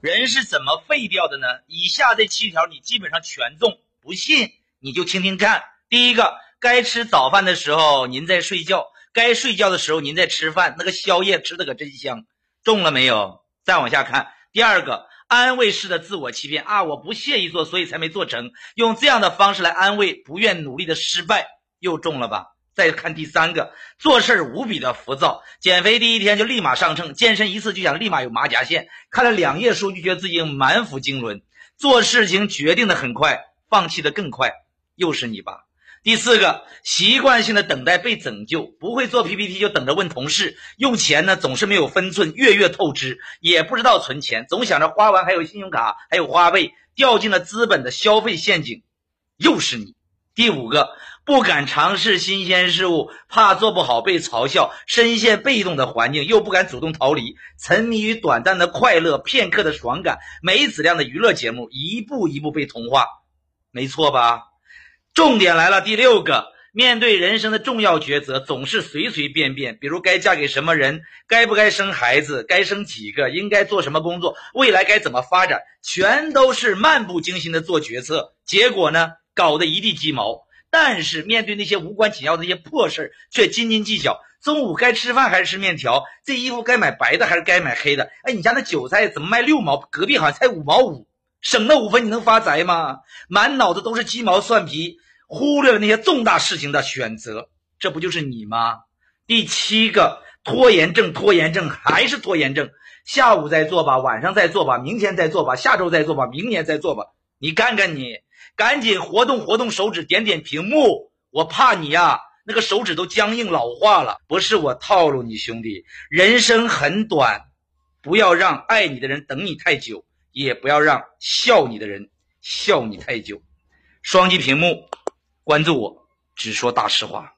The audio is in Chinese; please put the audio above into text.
人是怎么废掉的呢？以下这七条你基本上全中，不信你就听听看。第一个，该吃早饭的时候您在睡觉，该睡觉的时候您在吃饭，那个宵夜吃的可真香，中了没有？再往下看，第二个，安慰式的自我欺骗啊，我不屑于做，所以才没做成，用这样的方式来安慰不愿努力的失败，又中了吧？再看第三个，做事无比的浮躁，减肥第一天就立马上秤，健身一次就想立马有马甲线，看了两页书就觉得自己满腹经纶，做事情决定的很快，放弃的更快，又是你吧？第四个，习惯性的等待被拯救，不会做 PPT 就等着问同事，用钱呢总是没有分寸，月月透支，也不知道存钱，总想着花完还有信用卡，还有花呗，掉进了资本的消费陷阱，又是你。第五个。不敢尝试新鲜事物，怕做不好被嘲笑，深陷被动的环境，又不敢主动逃离，沉迷于短暂的快乐、片刻的爽感、没质量的娱乐节目，一步一步被同化，没错吧？重点来了，第六个，面对人生的重要抉择，总是随随便便，比如该嫁给什么人，该不该生孩子，该生几个，应该做什么工作，未来该怎么发展，全都是漫不经心的做决策，结果呢，搞得一地鸡毛。但是面对那些无关紧要的那些破事却斤斤计较。中午该吃饭还是吃面条？这衣服该买白的还是该买黑的？哎，你家那韭菜怎么卖六毛？隔壁好像才五毛五，省那五分你能发财吗？满脑子都是鸡毛蒜皮，忽略了那些重大事情的选择，这不就是你吗？第七个拖延症，拖延症还是拖延症。下午再做吧，晚上再做吧，明天再做吧，下周再做吧，明年再做吧。你看看你。赶紧活动活动手指，点点屏幕。我怕你呀，那个手指都僵硬老化了。不是我套路你，兄弟，人生很短，不要让爱你的人等你太久，也不要让笑你的人笑你太久。双击屏幕，关注我，只说大实话。